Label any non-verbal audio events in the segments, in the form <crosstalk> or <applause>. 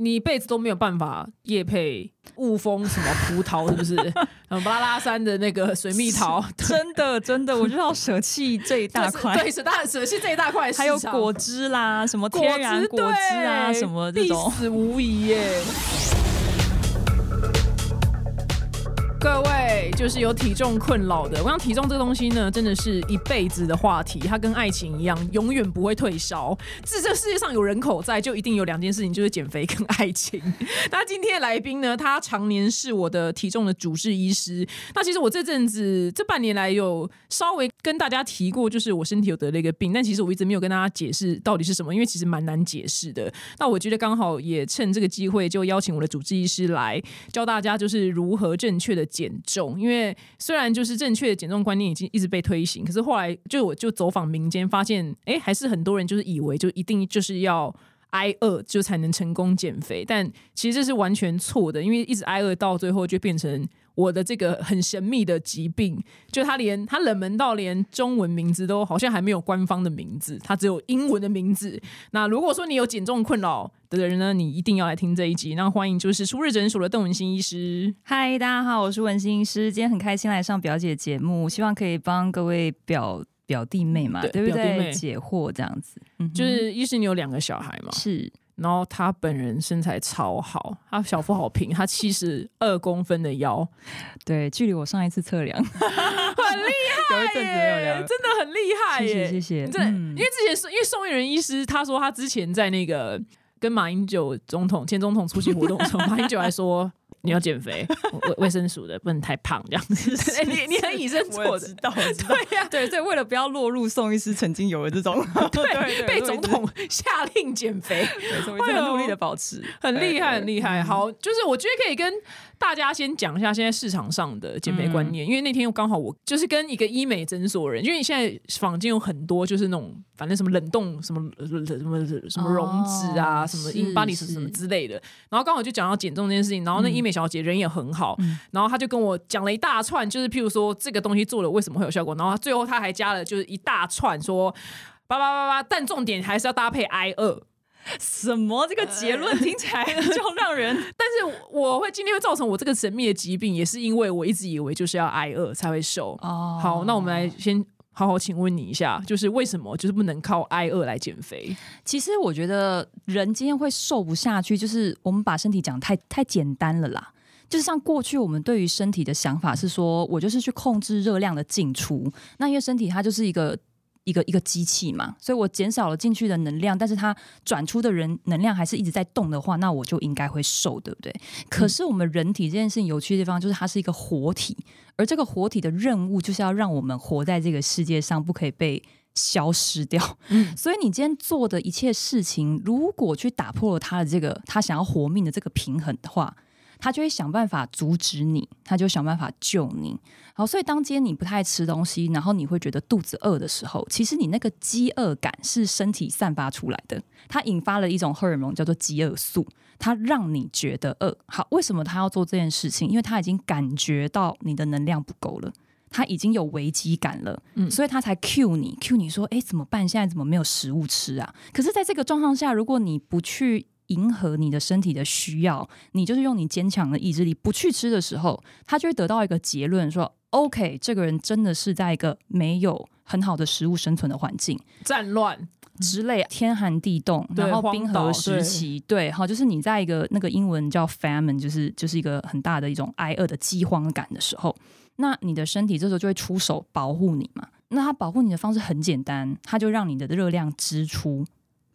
你一辈子都没有办法夜配雾峰什么葡萄，是不是？<laughs> 嗯，巴拉山的那个水蜜桃，真的真的，我就要舍弃这一大 <laughs> 块，对，舍大舍弃这一大块，还有果汁啦，什么天然果汁啊，什么这种，必死无疑耶。各位就是有体重困扰的，我想体重这个东西呢，真的是一辈子的话题，它跟爱情一样，永远不会退烧。自这世界上有人口在，就一定有两件事情，就是减肥跟爱情。那今天的来宾呢，他常年是我的体重的主治医师。那其实我这阵子这半年来有稍微跟大家提过，就是我身体有得了一个病，但其实我一直没有跟大家解释到底是什么，因为其实蛮难解释的。那我觉得刚好也趁这个机会，就邀请我的主治医师来教大家，就是如何正确的。减重，因为虽然就是正确的减重观念已经一直被推行，可是后来就我就走访民间，发现哎，还是很多人就是以为就一定就是要挨饿就才能成功减肥，但其实这是完全错的，因为一直挨饿到最后就变成。我的这个很神秘的疾病，就它连它冷门到连中文名字都好像还没有官方的名字，它只有英文的名字。那如果说你有减重困扰的人呢，你一定要来听这一集。那欢迎就是初日诊所的邓文心医师。嗨，大家好，我是文心医师，今天很开心来上表姐节目，希望可以帮各位表表弟妹嘛，对不对？解惑这样子。就是医师，你有两个小孩嘛？是。然后他本人身材超好，他小腹好平，他七十二公分的腰，<laughs> 对，距离我上一次测量很厉害，<laughs> 有一阵子没有量，真的很厉害耶！谢谢谢谢，真的，因为之前是因为宋玉仁医师他说他之前在那个跟马英九总统前总统出席活动的时候，马英九还说。你要减肥，卫卫生署的不能太胖这样子。<laughs> 你你很以身作则，<laughs> 对呀，对对，为了不要落入宋医师曾经有的这种，<laughs> 对被总统下令减肥，会很努力的保持，很厉害很厉害。好，就是我觉得可以跟。大家先讲一下现在市场上的减肥观念，因为那天又刚好我就是跟一个医美诊所人，因为现在坊间有很多就是那种反正什么冷冻什么什么什么溶脂啊，什么 in body 什么之类的，然后刚好就讲到减重这件事情，然后那医美小姐人也很好，然后她就跟我讲了一大串，就是譬如说这个东西做了为什么会有效果，然后最后她还加了就是一大串说叭叭叭叭，但重点还是要搭配 I 二。什么？这个结论听起来就让人…… <laughs> 但是我会今天会造成我这个神秘的疾病，也是因为我一直以为就是要挨饿才会瘦。哦，好，那我们来先好好请问你一下，就是为什么就是不能靠挨饿来减肥？其实我觉得人今天会瘦不下去，就是我们把身体讲太太简单了啦。就是像过去我们对于身体的想法是说，我就是去控制热量的进出。那因为身体它就是一个。一个一个机器嘛，所以我减少了进去的能量，但是它转出的人能量还是一直在动的话，那我就应该会瘦，对不对？可是我们人体这件事情有趣的地方就是它是一个活体，而这个活体的任务就是要让我们活在这个世界上，不可以被消失掉。嗯，<laughs> 所以你今天做的一切事情，如果去打破了他的这个他想要活命的这个平衡的话。他就会想办法阻止你，他就想办法救你。好，所以当今天你不太吃东西，然后你会觉得肚子饿的时候，其实你那个饥饿感是身体散发出来的，它引发了一种荷尔蒙叫做饥饿素，它让你觉得饿。好，为什么他要做这件事情？因为他已经感觉到你的能量不够了，他已经有危机感了，嗯，所以他才 Q 你，Q 你说，哎，怎么办？现在怎么没有食物吃啊？可是，在这个状况下，如果你不去迎合你的身体的需要，你就是用你坚强的意志力不去吃的时候，他就会得到一个结论：说，OK，这个人真的是在一个没有很好的食物生存的环境，战乱之类，天寒地冻，然后冰河时期，对，好，就是你在一个那个英文叫 famine，就是就是一个很大的一种挨饿的饥荒感的时候，那你的身体这时候就会出手保护你嘛。那它保护你的方式很简单，它就让你的热量支出。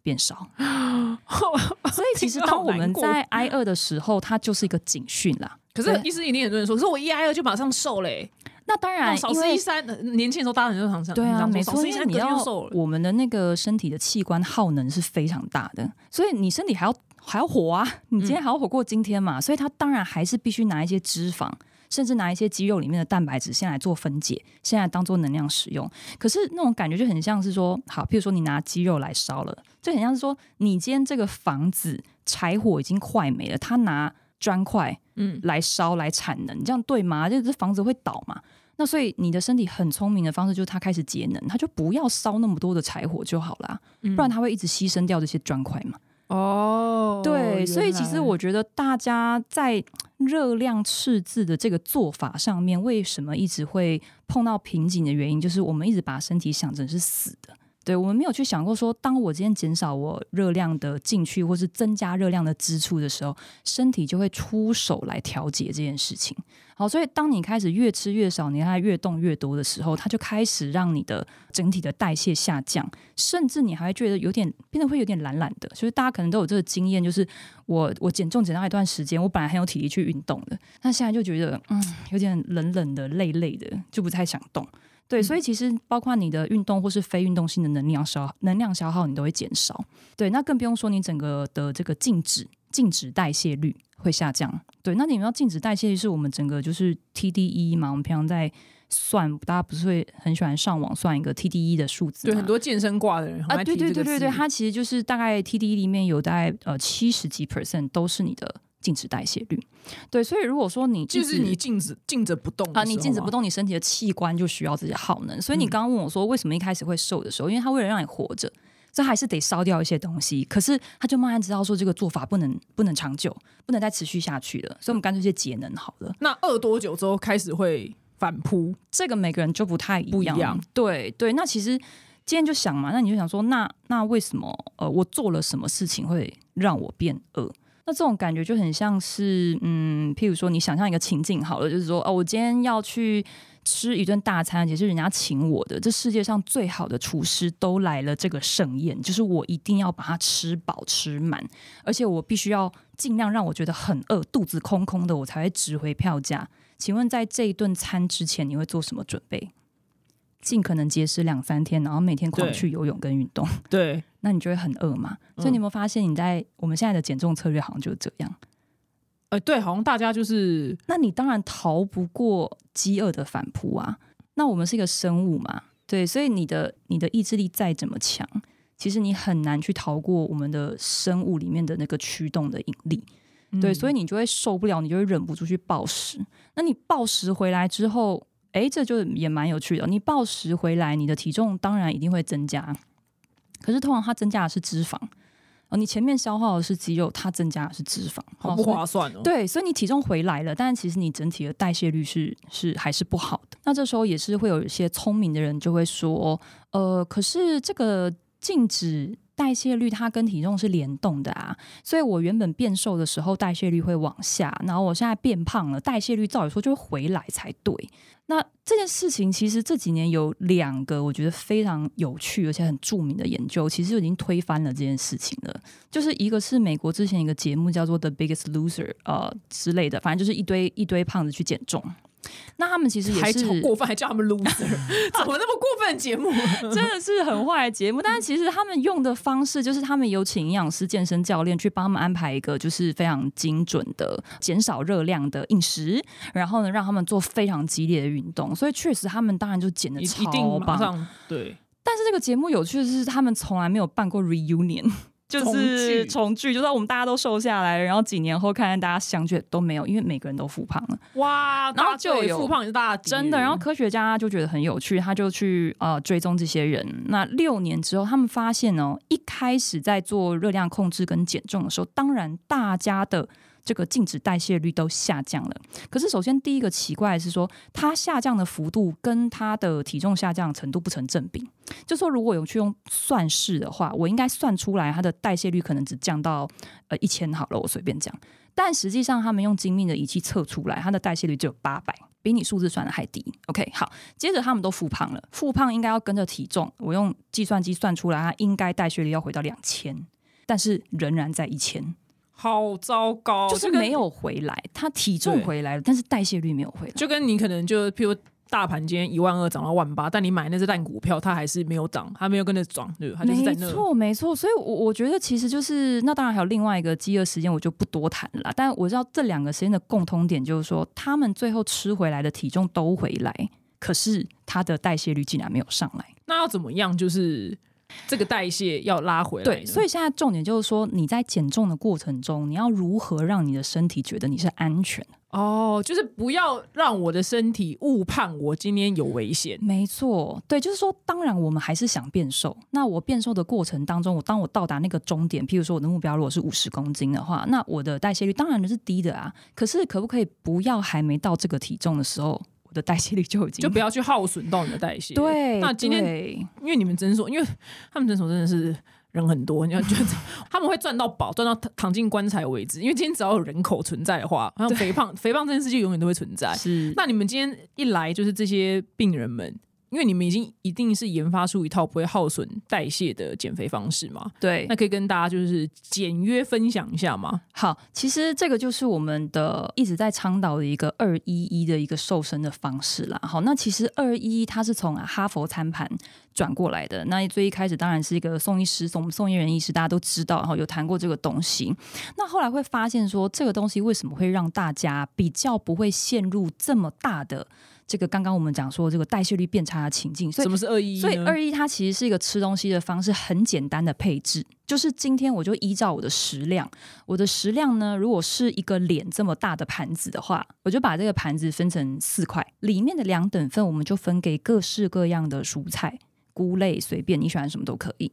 变少，<laughs> 所以其实当我们在挨饿的时候，它就是一个警讯啦。可是医师一定很多人说，可是我一挨饿就马上瘦嘞。那当然，少吃一三，年轻的时候大家很常常对啊，没错，因为你要我们的那个身体的器官耗能是非常大的，所以你身体还要还要活啊，你今天还要活过今天嘛，所以它当然还是必须拿一些脂肪。甚至拿一些肌肉里面的蛋白质先来做分解，先来当做能量使用。可是那种感觉就很像是说，好，譬如说你拿肌肉来烧了，就很像是说，你今天这个房子柴火已经快没了，他拿砖块嗯来烧来产能，这样对吗？就是房子会倒嘛。那所以你的身体很聪明的方式就是它开始节能，它就不要烧那么多的柴火就好了，不然它会一直牺牲掉这些砖块嘛。哦，对，所以其实我觉得大家在热量赤字的这个做法上面，为什么一直会碰到瓶颈的原因，就是我们一直把身体想成是死的。对我们没有去想过说，当我今天减少我热量的进去，或是增加热量的支出的时候，身体就会出手来调节这件事情。好，所以当你开始越吃越少，你看越动越多的时候，它就开始让你的整体的代谢下降，甚至你还觉得有点变得会有点懒懒的。所以大家可能都有这个经验，就是我我减重减到一段时间，我本来很有体力去运动的，那现在就觉得嗯有点冷冷的、累累的，就不太想动。对，所以其实包括你的运动或是非运动性的能量消能量消耗，你都会减少。对，那更不用说你整个的这个静止静止代谢率。会下降，对。那你们要静止代谢率是我们整个就是 TDE 嘛？我们平常在算，大家不是会很喜欢上网算一个 TDE 的数字？对，很多健身挂的人啊，对对对对对，它其实就是大概 TDE 里面有大概呃七十几 percent 都是你的静止代谢率。对，所以如果说你就是你静止静着不动啊，你静止不动，你身体的器官就需要这些耗能。所以你刚刚问我说，为什么一开始会瘦的时候，因为他为了让你活着。这还是得烧掉一些东西，可是他就慢慢知道说这个做法不能不能长久，不能再持续下去了，所以我们干脆就节能好了。那饿多久之后开始会反扑？这个每个人就不太一样。对对，那其实今天就想嘛，那你就想说，那那为什么呃我做了什么事情会让我变饿？那这种感觉就很像是嗯，譬如说你想象一个情境好了，就是说哦，我今天要去。吃一顿大餐，也是人家请我的。这世界上最好的厨师都来了这个盛宴，就是我一定要把它吃饱吃满，而且我必须要尽量让我觉得很饿，肚子空空的，我才会值回票价。请问，在这一顿餐之前，你会做什么准备？尽可能节食两三天，然后每天狂去游泳跟运动。对，<laughs> <laughs> 那你就会很饿嘛？所以你有没有发现，你在我们现在的减重策略好像就是这样？呃，对，好像大家就是，那你当然逃不过饥饿的反扑啊。那我们是一个生物嘛，对，所以你的你的意志力再怎么强，其实你很难去逃过我们的生物里面的那个驱动的引力。对，所以你就会受不了，你就会忍不住去暴食。那你暴食回来之后，哎，这就也蛮有趣的。你暴食回来，你的体重当然一定会增加，可是通常它增加的是脂肪。哦，你前面消耗的是肌肉，它增加的是脂肪，好不划算哦。对，所以你体重回来了，但是其实你整体的代谢率是是还是不好的。那这时候也是会有一些聪明的人就会说，呃，可是这个禁止代谢率它跟体重是联动的啊，所以我原本变瘦的时候代谢率会往下，然后我现在变胖了，代谢率照理说就会回来才对。那这件事情其实这几年有两个我觉得非常有趣而且很著名的研究，其实就已经推翻了这件事情了。就是一个是美国之前一个节目叫做《The Biggest Loser》呃之类的，反正就是一堆一堆胖子去减重。那他们其实也是过分，还叫他们 loser，<laughs> 怎么那么过分？节目真的是很坏的节目。但是其实他们用的方式，就是他们有请营养师、健身教练去帮他们安排一个就是非常精准的减少热量的饮食，然后呢让他们做非常激烈的运动。所以确实他们当然就减的超棒。对，但是这个节目有趣的是，他们从来没有办过 reunion。就是重聚，就是我们大家都瘦下来，然后几年后看看大家相聚都没有，因为每个人都复胖了。哇，然后就有复胖也是大真的。然后科学家就觉得很有趣，他就去呃追踪这些人。那六年之后，他们发现哦，一开始在做热量控制跟减重的时候，当然大家的。这个静止代谢率都下降了，可是首先第一个奇怪的是说，它下降的幅度跟它的体重下降程度不成正比。就说如果有去用算式的话，我应该算出来它的代谢率可能只降到呃一千好了，我随便讲。但实际上他们用精密的仪器测出来，它的代谢率只有八百，比你数字算的还低。OK，好，接着他们都复胖了，复胖应该要跟着体重，我用计算机算出来，它应该代谢率要回到两千，但是仍然在一千。好糟糕，就是没有回来。他体重回来了，但是代谢率没有回来。就跟你可能就，譬如大盘今天一万二涨到万八，但你买那只烂股票，它还是没有涨，它没有跟着涨，对，它就是在没那。错没错，所以我我觉得其实就是那当然还有另外一个饥饿时间，我就不多谈了啦。但我知道这两个时间的共通点就是说，他们最后吃回来的体重都回来，可是它的代谢率竟然没有上来。那要怎么样？就是这个代谢要拉回来。对，所以现在重点就是说，你在减重的过程中，你要如何让你的身体觉得你是安全的？哦，就是不要让我的身体误判我今天有危险。没错，对，就是说，当然我们还是想变瘦。那我变瘦的过程当中，我当我到达那个终点，譬如说我的目标如果是五十公斤的话，那我的代谢率当然是低的啊。可是可不可以不要还没到这个体重的时候，我的代谢率就已经就不要去耗损到你的代谢。对？那今天因为你们诊所，因为他们诊所真的是人很多，你要觉得 <laughs> 他们会赚到饱，赚到躺躺进棺材为止。因为今天只要有人口存在的话，好像肥胖肥胖这件事就永远都会存在。是那你们今天一来，就是这些病人们。因为你们已经一定是研发出一套不会耗损代谢的减肥方式嘛，对那可以跟大家就是简约分享一下吗？好，其实这个就是我们的一直在倡导的一个二一一的一个瘦身的方式啦。好，那其实二一一它是从哈佛餐盘转过来的。那最一开始当然是一个宋医师，宋宋医人医师大家都知道，然后有谈过这个东西。那后来会发现说，这个东西为什么会让大家比较不会陷入这么大的这个刚刚我们讲说这个代谢率变差的情境？所以什么是二一？所以二一它其实是一个吃东西的方式，很简单的配置，就是今天我就依照我的食量，我的食量呢，如果是一个脸这么大的盘子的话，我就把这个盘子分成四块，里面的两等份我们就分给各式各样的蔬菜、菇类，随便你喜欢什么都可以。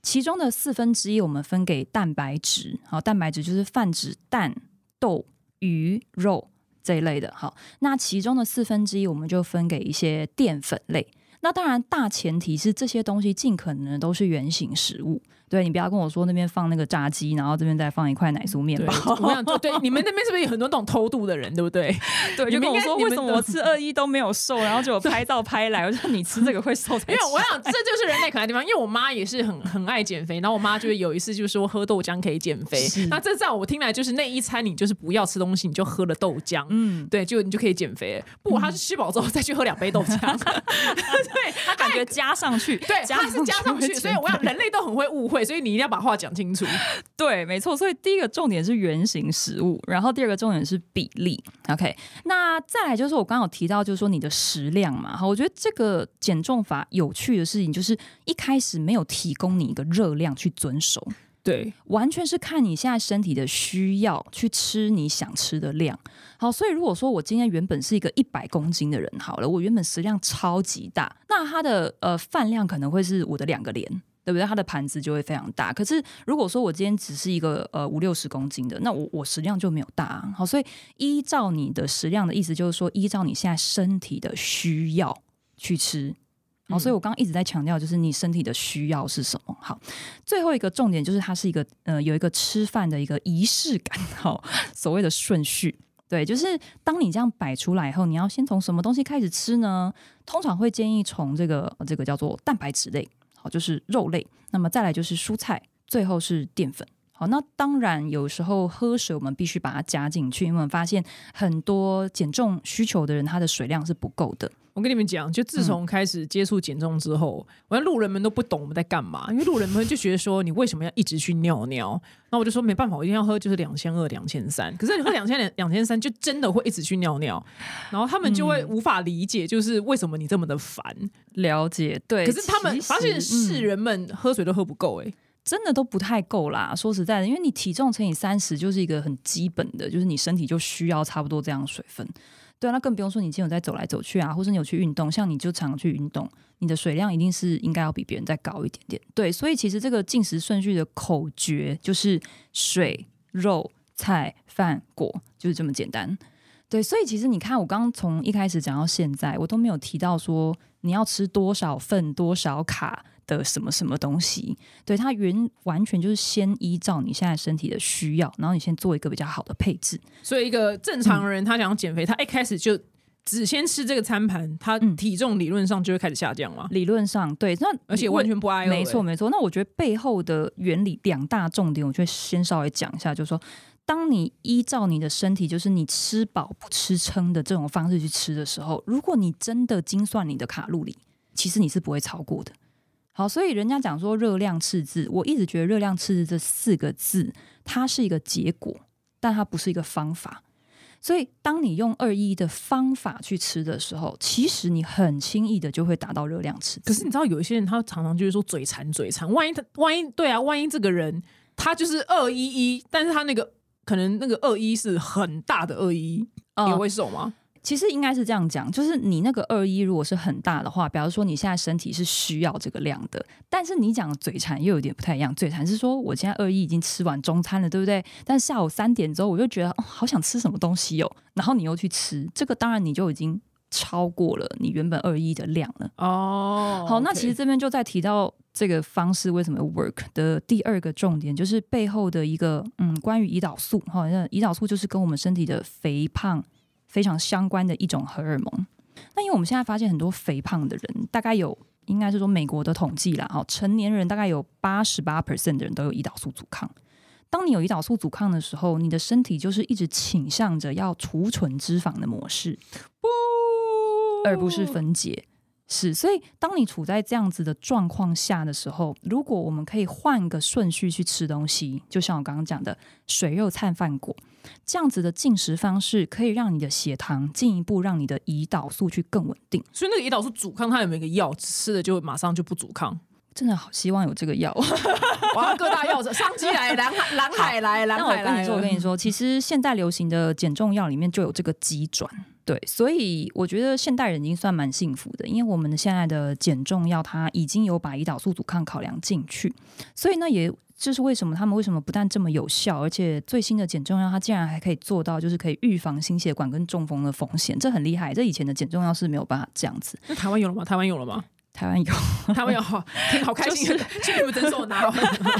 其中的四分之一我们分给蛋白质，好，蛋白质就是泛指蛋、豆、鱼、肉这一类的。好，那其中的四分之一我们就分给一些淀粉类。那当然，大前提是这些东西尽可能都是原形食物。对你不要跟我说那边放那个炸鸡，然后这边再放一块奶酥面对，包。我想对你们那边是不是有很多那种偷渡的人，对不对？<laughs> 对，就跟我说为什么我吃二一都没有瘦，然后就有拍照 <laughs> 拍来，我说你吃这个会瘦才因。为我想这就是人类可爱的地方，因为我妈也是很很爱减肥，然后我妈就有一次就说喝豆浆可以减肥，那这在我听来就是那一餐你就是不要吃东西，你就喝了豆浆，嗯，对，就你就可以减肥。不，他是吃饱之后再去喝两杯豆浆，<laughs> 对，他感觉加上去，对，他是加上去，所以我想人类都很会误会，所以你一定要把话讲清楚。<laughs> 对，没错。所以第一个重点是圆形食物，然后第二个重点是比例。OK，那再来就是我刚刚有提到，就是说你的食量嘛。好，我觉得这个减重法有趣的事情就是一开始没有提供你一个热量去遵守，对，完全是看你现在身体的需要去吃你想吃的量。好，所以如果说我今天原本是一个一百公斤的人，好了，我原本食量超级大，那它的呃饭量可能会是我的两个脸。对不对？它的盘子就会非常大。可是如果说我今天只是一个呃五六十公斤的，那我我食量就没有大、啊。好，所以依照你的食量的意思，就是说依照你现在身体的需要去吃。好，所以我刚刚一直在强调，就是你身体的需要是什么。好，最后一个重点就是它是一个呃有一个吃饭的一个仪式感。好，<laughs> 所谓的顺序。对，就是当你这样摆出来以后，你要先从什么东西开始吃呢？通常会建议从这个这个叫做蛋白质类，就是肉类，那么再来就是蔬菜，最后是淀粉。好，那当然有时候喝水我们必须把它加进去，因为我们发现很多减重需求的人，他的水量是不够的。我跟你们讲，就自从开始接触减重之后，我看路人们都不懂我们在干嘛，因为路人们就觉得说，你为什么要一直去尿尿？那我就说没办法，我一定要喝，就是两千二、两千三。可是你喝两千两、两千三，就真的会一直去尿尿，然后他们就会无法理解，就是为什么你这么的烦。了解，对。可是他们发现嗯世人们喝水都喝不够，哎，真的都不太够啦。说实在的，因为你体重乘以三十就是一个很基本的，就是你身体就需要差不多这样水分。对啊，那更不用说你今天有在走来走去啊，或是你有去运动，像你就常去运动，你的水量一定是应该要比别人再高一点点。对，所以其实这个进食顺序的口诀就是水、肉、菜、饭、果，就是这么简单。对，所以其实你看，我刚刚从一开始讲到现在，我都没有提到说你要吃多少份、多少卡的什么什么东西。对，它原完全就是先依照你现在身体的需要，然后你先做一个比较好的配置。所以一个正常人他想要减肥，他一开始就只先吃这个餐盘，他嗯体重理论上就会开始下降嘛，理论上对，那而且完全不挨饿。没错欸，没错。那我觉得背后的原理两大重点，我就先稍微讲一下，就是说。当你依照你的身体，就是你吃饱不吃撑的这种方式去吃的时候，如果你真的精算你的卡路里，其实你是不会超过的。好，所以人家讲说热量赤字，我一直觉得热量赤字这四个字，它是一个结果，但它不是一个方法。所以，当你用二一的方法去吃的时候，其实你很轻易的就会达到热量赤字。可是你知道，有一些人他常常就是说嘴馋嘴馋，万一他万一对啊，万一这个人他就是二一一，但是他那个可能那个二一是很大的二一，嗯也会瘦吗？其实应该是这样讲，就是你那个二一如果是很大的话，比方说你现在身体是需要这个量的。但是你讲嘴馋又有点不太一样，嘴馋是说我现在二一已经吃完中餐了，对不对？但下午三点之后，我就觉得哦，好想吃什么东西哦，然后你又去吃，这个当然你就已经超过了你原本二一的量了。哦，好，那其实这边就在提到这个方式为什么 work 的第二个重点，就是背后的一个嗯，关于胰岛素哈，那胰岛素就是跟我们身体的肥胖非常相关的一种荷尔蒙。那因为我们现在发现很多肥胖的人，大概有应该是说美国的统计啦，哦，成年人大概有八十八 percent 的人都有胰岛素阻抗。当你有胰岛素阻抗的时候，你的身体就是一直倾向着要储存脂肪的模式，而不是分解。是，所以当你处在这样子的状况下的时候，如果我们可以换个顺序去吃东西，就像我刚刚讲的水肉菜饭果这样子的进食方式，可以让你的血糖进一步让你的胰岛素去更稳定。所以那个胰岛素阻抗，它有没有一个药吃了就马上就不阻抗？真的好希望有这个药。<laughs> 哇，各大药商机来，蓝海蓝海来，蓝海来。那我跟你说，我跟你说，其实现代流行的减重药里面就有这个鸡转。对，所以我觉得现代人已经算蛮幸福的，因为我们的现在的减重药它已经有把胰岛素阻抗考量进去，所以呢，也就是为什么他们为什么不但这么有效，而且最新的减重药它竟然还可以做到，就是可以预防心血管跟中风的风险，这很厉害。这以前的减重药是没有办法这样子。那台湾有了吗？台湾有了吗？台湾有，台湾有，<laughs> 好，好开心，去你们诊所拿，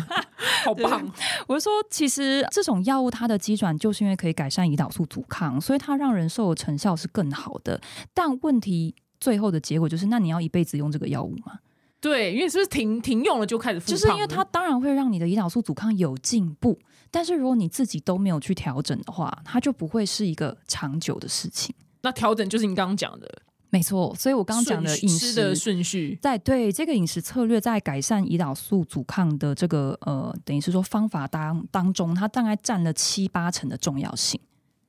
<laughs> 好棒。我是说，其实这种药物它的机转就是因为可以改善胰岛素阻抗，所以它让人瘦的成效是更好的。但问题最后的结果就是，那你要一辈子用这个药物吗？对，因为是不是停停用了就开始就是因为它当然会让你的胰岛素阻抗有进步，但是如果你自己都没有去调整的话，它就不会是一个长久的事情。那调整就是你刚刚讲的没错，所以我刚刚讲的饮食的食。顺序，在对这个饮食策略，在改善胰岛素阻抗的这个呃，等于是说方法当当中，它大概占了七八成的重要性，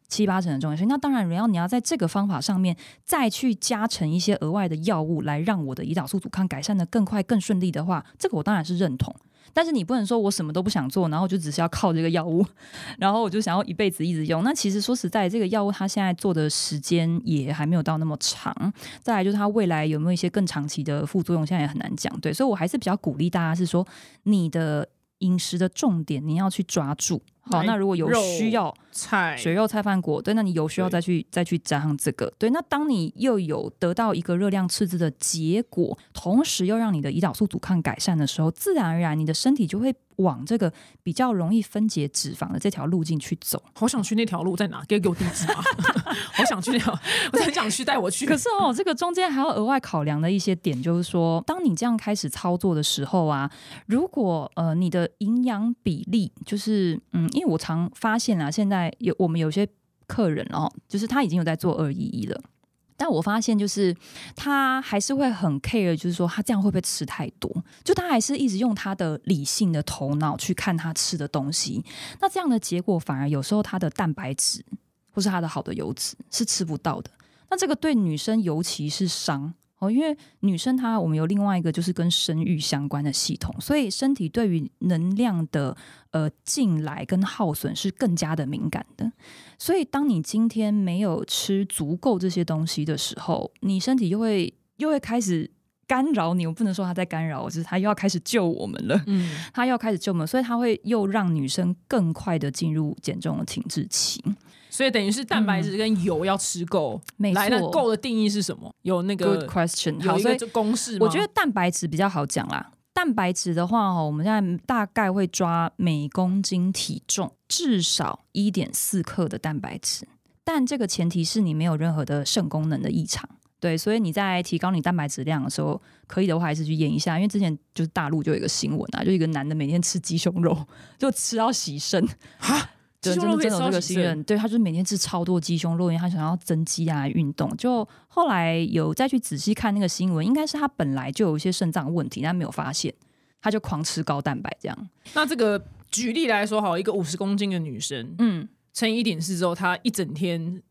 七八成的重要性。那当然，人要你要在这个方法上面再去加成一些额外的药物，来让我的胰岛素阻抗改善的更快、更顺利的话，这个我当然是认同。但是你不能说我什么都不想做，然后就只是要靠这个药物，然后我就想要一辈子一直用。那其实说实在，这个药物它现在做的时间也还没有到那么长。再来就是它未来有没有一些更长期的副作用，现在也很难讲。对，所以我还是比较鼓励大家是说，你的饮食的重点你要去抓住。好，那如果有需要，菜水肉菜饭果，对，那你有需要再去再去加上这个，对，那当你又有得到一个热量赤字的结果，同时又让你的胰岛素阻抗改善的时候，自然而然你的身体就会往这个比较容易分解脂肪的这条路径去走。好想去那条路在哪？给给我地址啊？<laughs> 好想去那条，我很想去，带我去。可是哦，这个中间还要额外考量的一些点，就是说，当你这样开始操作的时候啊，如果呃你的营养比例，就是嗯，因为我常发现啊，现在有我们有些客人哦，就是他已经有在做二一一了。但我发现，就是他还是会很 care，就是说他这样会不会吃太多？就他还是一直用他的理性的头脑去看他吃的东西。那这样的结果，反而有时候他的蛋白质或是他的好的油脂是吃不到的。那这个对女生尤其是伤哦，因为女生她我们有另外一个就是跟生育相关的系统，所以身体对于能量的呃进来跟耗损是更加的敏感的。所以当你今天没有吃足够这些东西的时候，你身体又会又会开始。干扰你，我不能说他在干扰我，就是他又要开始救我们了。嗯，他要开始救我们，所以他会又让女生更快的进入减重的停滞期。所以等于是蛋白质跟油要吃够。没错来，那够的定义是什么？有那 Good 个 question。好，所以有一个公式吗？我觉得蛋白质比较好讲啦。蛋白质的话，哈，我们现在大概会抓每公斤体重至少一点四克的蛋白质，但这个前提是你没有任何的肾功能的异常。对，所以你在提高你蛋白质量的时候，可以的话还是去验一下，因为之前就是大陆就有一个新闻啊，就一个男的每天吃鸡胸肉，就吃到洗肾哈，对，鸡胸肉可以真的真的有这个人，对，他就是每天吃超多鸡胸肉，因为他想要增肌啊、运动。就后来有再去仔细看那个新闻，应该是他本来就有一些肾脏问题，但没有发现，他就狂吃高蛋白这样。那这个举例来说，好，一个五十公斤的女生，嗯，乘以一点四之后，她一整天，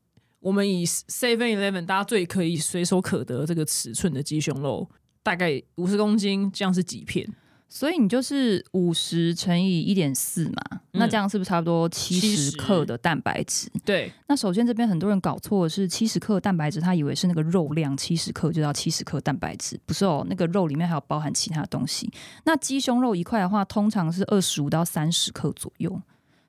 我们以 Seven Eleven 大家最可以随手可得这个尺寸的鸡胸肉，大概五十公斤，这样是几片？所以你就是五十乘以一点四嘛，那这样是不是差不多七十70克的蛋白质？对，那首先这边很多人搞错的是七十克蛋白质，他以为是那个肉量七十克就要七十克蛋白质，不是哦，那个肉里面还有包含其他东西。那鸡胸肉一块的话，通常是二十五到三十克左右，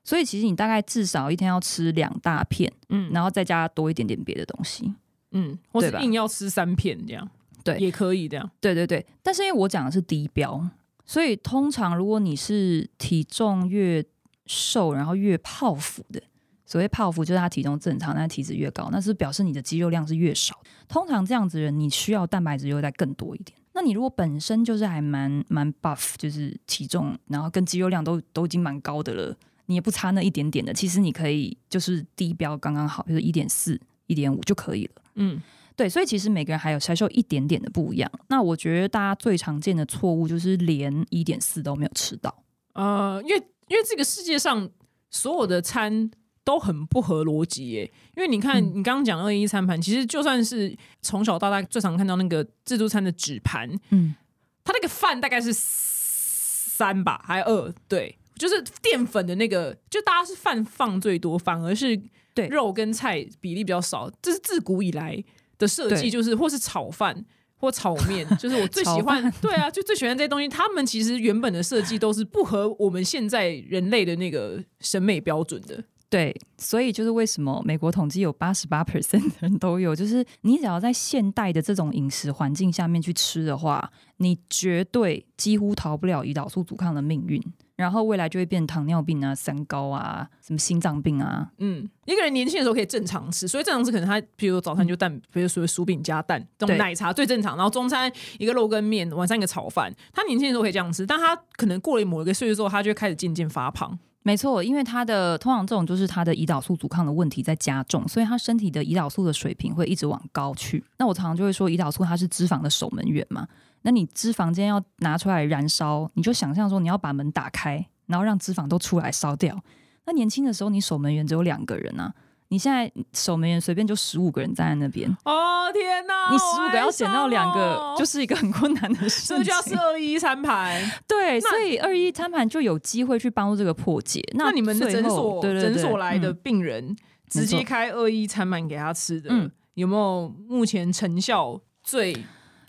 所以其实你大概至少一天要吃两大片，嗯然后再加多一点点别的东西。嗯，或是硬要吃三片这样，对也可以这样。对对对，但是因为我讲的是低标，所以通常如果你是体重越瘦，然后越泡芙的，所谓泡芙就是他体重正常，但体脂越高，那是表示你的肌肉量是越少。通常这样子人，你需要蛋白质又再更多一点。那你如果本身就是还蛮蛮 buff，就是体重然后跟肌肉量都都已经蛮高的了，你也不差那一点点的，其实你可以就是低标刚刚好，就是一点四、一点五就可以了。嗯，对，所以其实每个人还有还是有一点点的不一样。那我觉得大家最常见的错误就是连一点四都没有吃到。呃，因为因为这个世界上所有的餐都很不合逻辑耶。因为你看，嗯你刚刚讲二一餐盘，其实就算是从小到大最常看到那个自助餐的纸盘，嗯，它那个饭大概是三吧，还二，对，就是淀粉的那个，就大家是饭放最多，反而是对肉跟菜比例比较少，这是自古以来的设计，就是或是炒饭。或炒面，就是我最喜欢，<laughs> 对啊，就最喜欢这些东西。他们其实原本的设计都是不合我们现在人类的那个审美标准的。对，所以就是为什么美国统计有八十八 percent 的人都有，就是你只要在现代的这种饮食环境下面去吃的话，你绝对几乎逃不了胰岛素阻抗的命运，然后未来就会变糖尿病啊、三高啊、什么心脏病啊。嗯，一个人年轻的时候可以正常吃，所以正常吃可能他，比如早餐就蛋，比如说薯饼加蛋，这种奶茶最正常，然后中餐一个肉跟面，晚上一个炒饭。他年轻的时候可以这样吃，但他可能过了某一个岁数之后，他就会开始渐渐发胖。没错，因为他的通常这种就是他的胰岛素阻抗的问题在加重，所以他身体的胰岛素的水平会一直往高去。那我常常就会说，胰岛素它是脂肪的守门员嘛。那你脂肪今天要拿出来燃烧，你就想象说你要把门打开，然后让脂肪都出来烧掉。那年轻的时候，你守门员只有两个人啊，你现在守门员随便就十五个人站在那边，哦天哪！你十五个要减到两个，就是一个很困难的事情。所以就要吃二一餐盘。对，所以二一餐盘就有机会去帮助这个破解。那那你们的诊所诊所来的嗯病人直接开二一餐盘给他吃的，嗯有没有目前成效最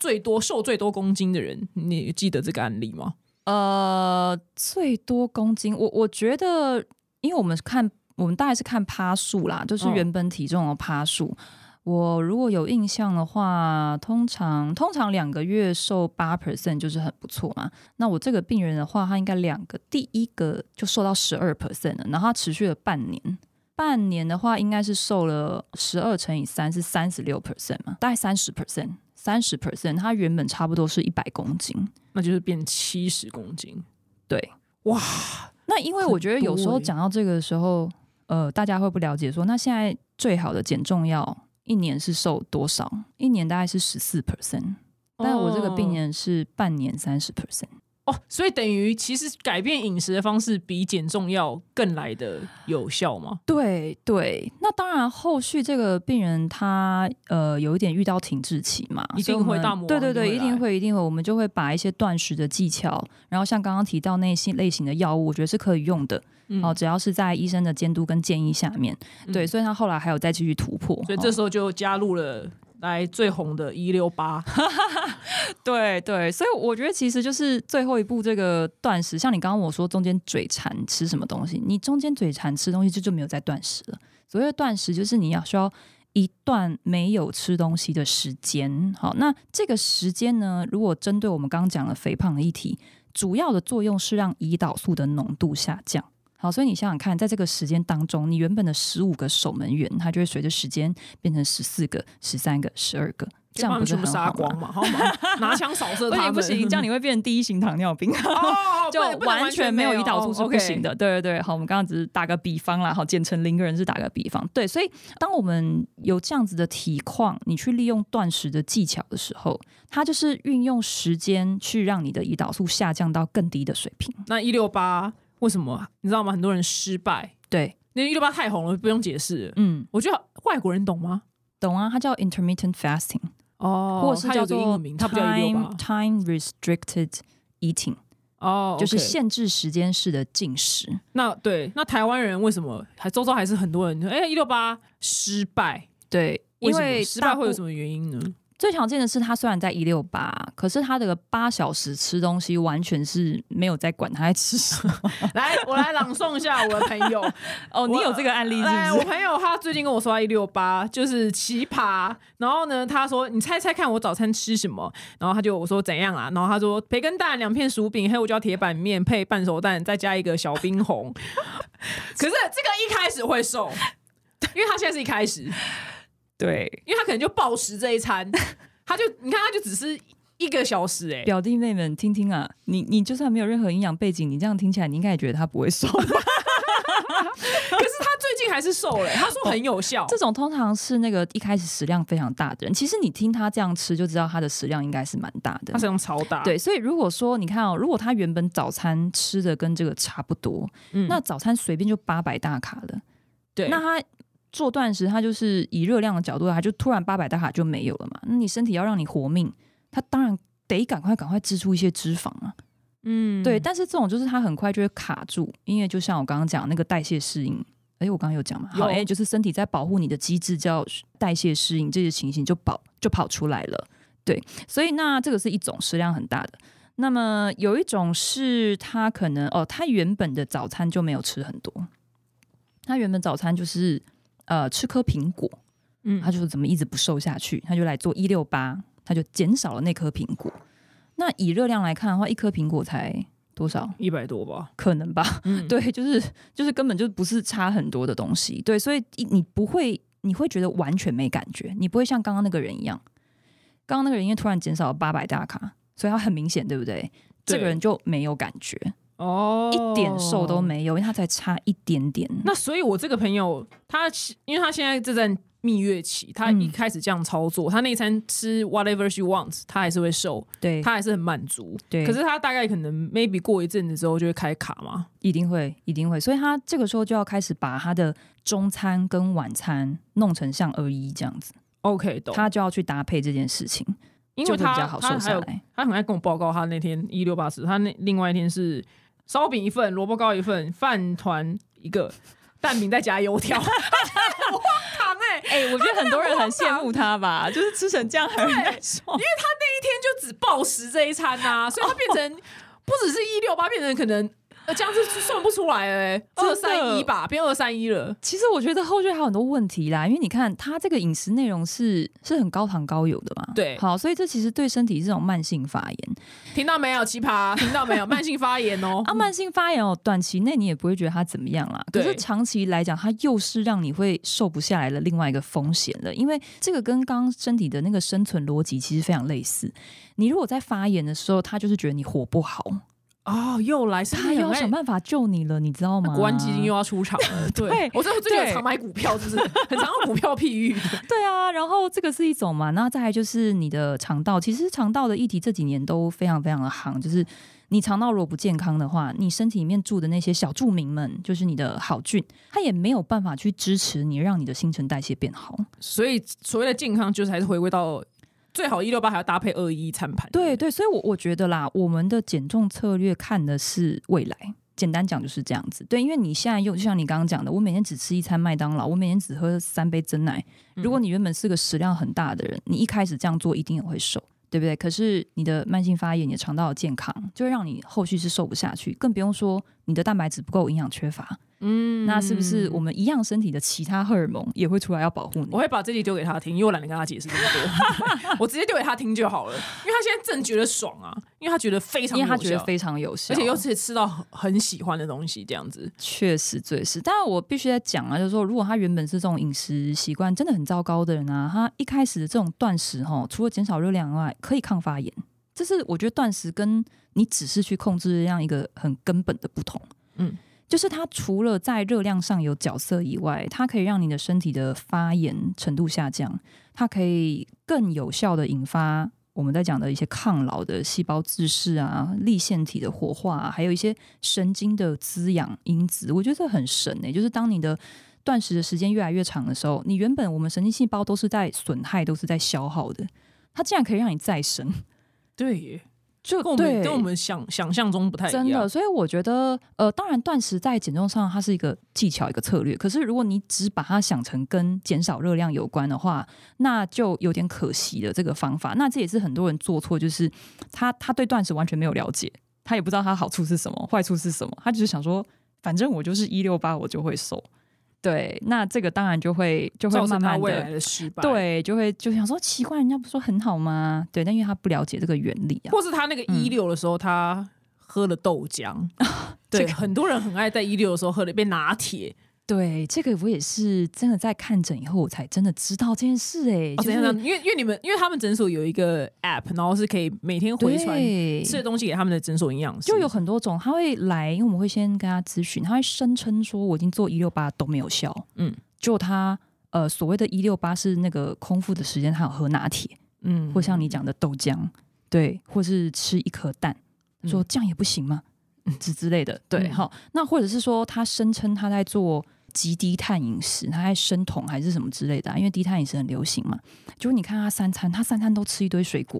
最多、瘦最多公斤的人？你记得这个案例吗？呃，最多公斤，我我觉得，因为我们看，我们大概是看趴数啦，就是原本体重的趴数。我如果有印象的话，通常通常两个月瘦八 percent 就是很不错嘛。那我这个病人的话，他应该两个，第一个就瘦到十二 percent 了，然后他持续了半年。半年的话，应该是瘦了十二乘以三是三十六 percent 嘛，大概三十 percent，三十 percent，它原本差不多是一百公斤。那就是变七十公斤。对，哇，那因为我觉得有时候讲到这个的时候，呃，大家会不了解说，那现在最好的减重药一年是瘦多少？一年大概是十四 percent，但我这个病人是半年三十 percent。哦，所以等于其实改变饮食的方式比减重要更来的有效吗？对对，那当然，后续这个病人他呃有一点遇到停滞期嘛，一定会大魔王对对对，一定会一定会我们就会把一些断食的技巧，然后像刚刚提到那些类型的药物，我觉得是可以用的。嗯哦，只要是在医生的监督跟建议下面，对，嗯所以他后来还有再继续突破。哦所以这时候就加入了来最红的一六八。对 <laughs> 对，所以我觉得其实就是最后一步这个断食，像你刚刚我说中间嘴馋吃什么东西，你中间嘴馋吃东西这就没有在断食了。所谓的断食就是你要需要一段没有吃东西的时间。好，那这个时间呢，如果针对我们刚刚讲的肥胖的议题，主要的作用是让胰岛素的浓度下降。好，所以你想想看，在这个时间当中，你原本的十五个守门员，他就会随着时间变成十四个、十三个、十二个。这样不是全部很好吗？杀光嘛，好吗？<laughs> 拿枪扫射不他们，行不行，这样你会变成第一型糖尿病。哦，<laughs> 就完全没有胰岛素是不行。哦的。对对对，好，我们刚刚只是打个比方啦，好，简称零个人是打个比方。对，所以当我们有这样子的体况，你去利用断食的技巧的时候，它就是运用时间去让你的胰岛素下降到更低的水平。那一六八为什么你知道吗？很多人失败，对，那一六八太红了，不用解释。嗯，我觉得外国人懂吗？懂啊，它叫 intermittent fasting，、哦或者是它叫做英文名，它不叫 time restricted eating，哦，就是限制时间式的进食。那对，那台湾人为什么还周遭还是很多人？哎，一六八失败，对，因为失败会有？什么原因呢？最常见的是，他虽然在一六八，可是他的八小时吃东西完全是没有在管他在吃什么。<laughs> 来，我来朗诵一下我的朋友。哦，你有这个案例是哎，不是？我朋友他最近跟我说他一六八就是奇葩，然后呢，他说你猜猜看我早餐吃什么？然后他就我说怎样啊？然后他说培根蛋、两片薯饼、黑胡椒铁板面配半熟蛋，再加一个小冰红。<laughs> 可是这个一开始会瘦，因为他现在是一开始，对，因为他可能就暴食这一餐，<laughs> 他就你看他就只是一个小时哎、表弟妹们听听啊，你你就算没有任何营养背景，你这样听起来，你应该也觉得他不会瘦。<laughs> 可是他最近还是瘦了、他说很有效。这种通常是那个一开始食量非常大的人，其实你听他这样吃就知道他的食量应该是蛮大的他。身上超大，对，所以如果说你看哦，如果他原本早餐吃的跟这个差不多，嗯那早餐随便就八百大卡了，对，那他做断食，它就是以热量的角度，他就突然八百大卡就没有了嘛。那你身体要让你活命，它当然得赶快赶快支出一些脂肪啊。嗯对，但是这种就是它很快就会卡住，因为就像我刚刚讲那个代谢适应，哎，我刚刚有讲嘛，好，有哎，就是身体在保护你的机制叫代谢适应，这些情形就跑就跑出来了。对，所以那这个是一种食量很大的。那么有一种是他可能哦，他原本的早餐就没有吃很多，他原本早餐就是呃吃颗苹果，嗯他就说怎么一直不瘦下去，他就来做一六八，他就减少了那颗苹果。那以热量来看的话，一颗苹果才多少？一百多吧，可能吧，嗯，<laughs> 对，就是就是根本就不是差很多的东西，对，所以你你不会，你会觉得完全没感觉，你不会像刚刚那个人一样，刚刚那个人因为突然减少了八百大卡，所以他很明显，对不对？这个人就没有感觉，哦，一点瘦都。没有，因为他才差一点点。那所以，我这个朋友，他因为他现在正在蜜月期，他嗯一开始这样操作，他那一餐吃 whatever she wants，他还是会瘦，对，他还是很满足。对可是他大概可能 maybe 过一阵子之后就会开卡嘛。一定会，一定会，所以他这个时候就要开始把他的中餐跟晚餐弄成像二一这样子，OK，懂。他就要去搭配这件事情，因为他比较好他还有瘦下来。他很爱跟我报告，他那天一六八十，他那另外一天是烧饼一份，萝卜糕一份，饭团一个，蛋饼再加油条，很荒唐哎、哎、我觉得很多人很羡慕他吧，就是吃成这样很，因为他那。一天就只暴食这一餐呐、所以他变成 <laughs> 不只是一六八，变成可能呃这样子算不出来哎、欸，二三一吧，变二三一了。其实我觉得后续还有很多问题啦，因为你看他这个饮食内容是是很高糖高油的嘛，对好，所以这其实对身体是这种慢性发炎听到没有，奇葩？<laughs> 听到没有？慢性发炎哦。啊，慢性发炎哦，短期内你也不会觉得它怎么样啦，可是长期来讲，它又是让你会瘦不下来的另外一个风险了，因为这个跟刚刚身体的那个生存逻辑其实非常类似，你如果在发炎的时候，他就是觉得你活不好，哦，又来，是他又要想办法救你了，你知道吗？国安基金又要出场了。<laughs> 对对，我最最近有常买股票，就是 <laughs> 很常用股票譬喻。<laughs> 对啊，然后这个是一种嘛，那再来就是你的肠道，其实肠道的议题这几年都非常非常的行，就是你肠道如果不健康的话，你身体里面住的那些小住民们，就是你的好菌，它也没有办法去支持你，让你的新陈代谢变好。所以所谓的健康，就是还是回归到最好一六八还要搭配二一餐盘。对对，所以我我觉得啦，我们的减重策略看的是未来。简单讲就是这样子，对，因为你现在又就像你刚刚讲的，我每天只吃一餐麦当劳，我每天只喝三杯真奶。如果你原本是个食量很大的人，你一开始这样做一定也会瘦，对不对？可是你的慢性发炎、你的肠道的健康，就会让你后续是瘦不下去，更不用说你你的蛋白质不够，营养缺乏，嗯那是不是我们一样身体的其他荷尔蒙也会出来要保护你我？会把这集丢给他听，因为我懒得跟他解释这么多，<laughs> 我直接丢给他听就好了。因为他现在正觉得爽啊，因为他觉得非常因，为他觉得非常有效，而且又是吃到很很喜欢的东西，这样子。确实最是，但是我必须在讲啊，就是说，如果他原本是这种饮食习惯真的很糟糕的人啊，他一开始的这种断食哈，除了减少热量以外，可以抗发炎。这是我觉得断食跟你只是去控制热量一个很根本的不同。嗯，就是它除了在热量上有角色以外，它可以让你的身体的发炎程度下降，它可以更有效的引发我们在讲的一些抗老的细胞自噬啊、立腺体的活化、啊，还有一些神经的滋养因子。我觉得这很神诶、就是当你的断食的时间越来越长的时候，你原本我们神经细胞都是在损害、都是在消耗的，它竟然可以让你再生，对耶，就跟我们跟我们想想象中不太一样。真的，所以我觉得，呃，当然断食在减重上它是一个技巧、一个策略。可是如果你只把它想成跟减少热量有关的话，那就有点可惜了。这个方法，那这也是很多人做错，就是他他对断食完全没有了解，他也不知道它好处是什么，坏处是什么，他只是想说，反正我就是一六八，我就会瘦。对，那这个当然就会就会慢慢他未来的。失败。，对，就会就想说奇怪，人家不是说很好吗？对，但因为他不了解这个原理啊，或是他那个一六的时候，他喝了豆浆。<laughs> 对，很多人很爱在一六的时候喝了一杯拿铁。对，这个我也是真的在看诊以后，我才真的知道这件事、哎、哦，就是怎样呢？因为因为你们因为他们诊所有一个 app，然后是可以每天回传，吃的东西给他们的诊所营养师，就有很多种，他会来，因为我们会先跟他咨询，他会声称说我已经做一六八都没有效，嗯，就他呃所谓的一六八是那个空腹的时间，他有喝拿铁，嗯或像你讲的豆浆，对，或是吃一颗蛋，嗯说这样也不行吗？之之类的，对，嗯好、那或者是说他声称他在做极低碳饮食，他在生酮还是什么之类的、啊，因为低碳饮食很流行嘛。结果你看他三餐，他三餐都吃一堆水果，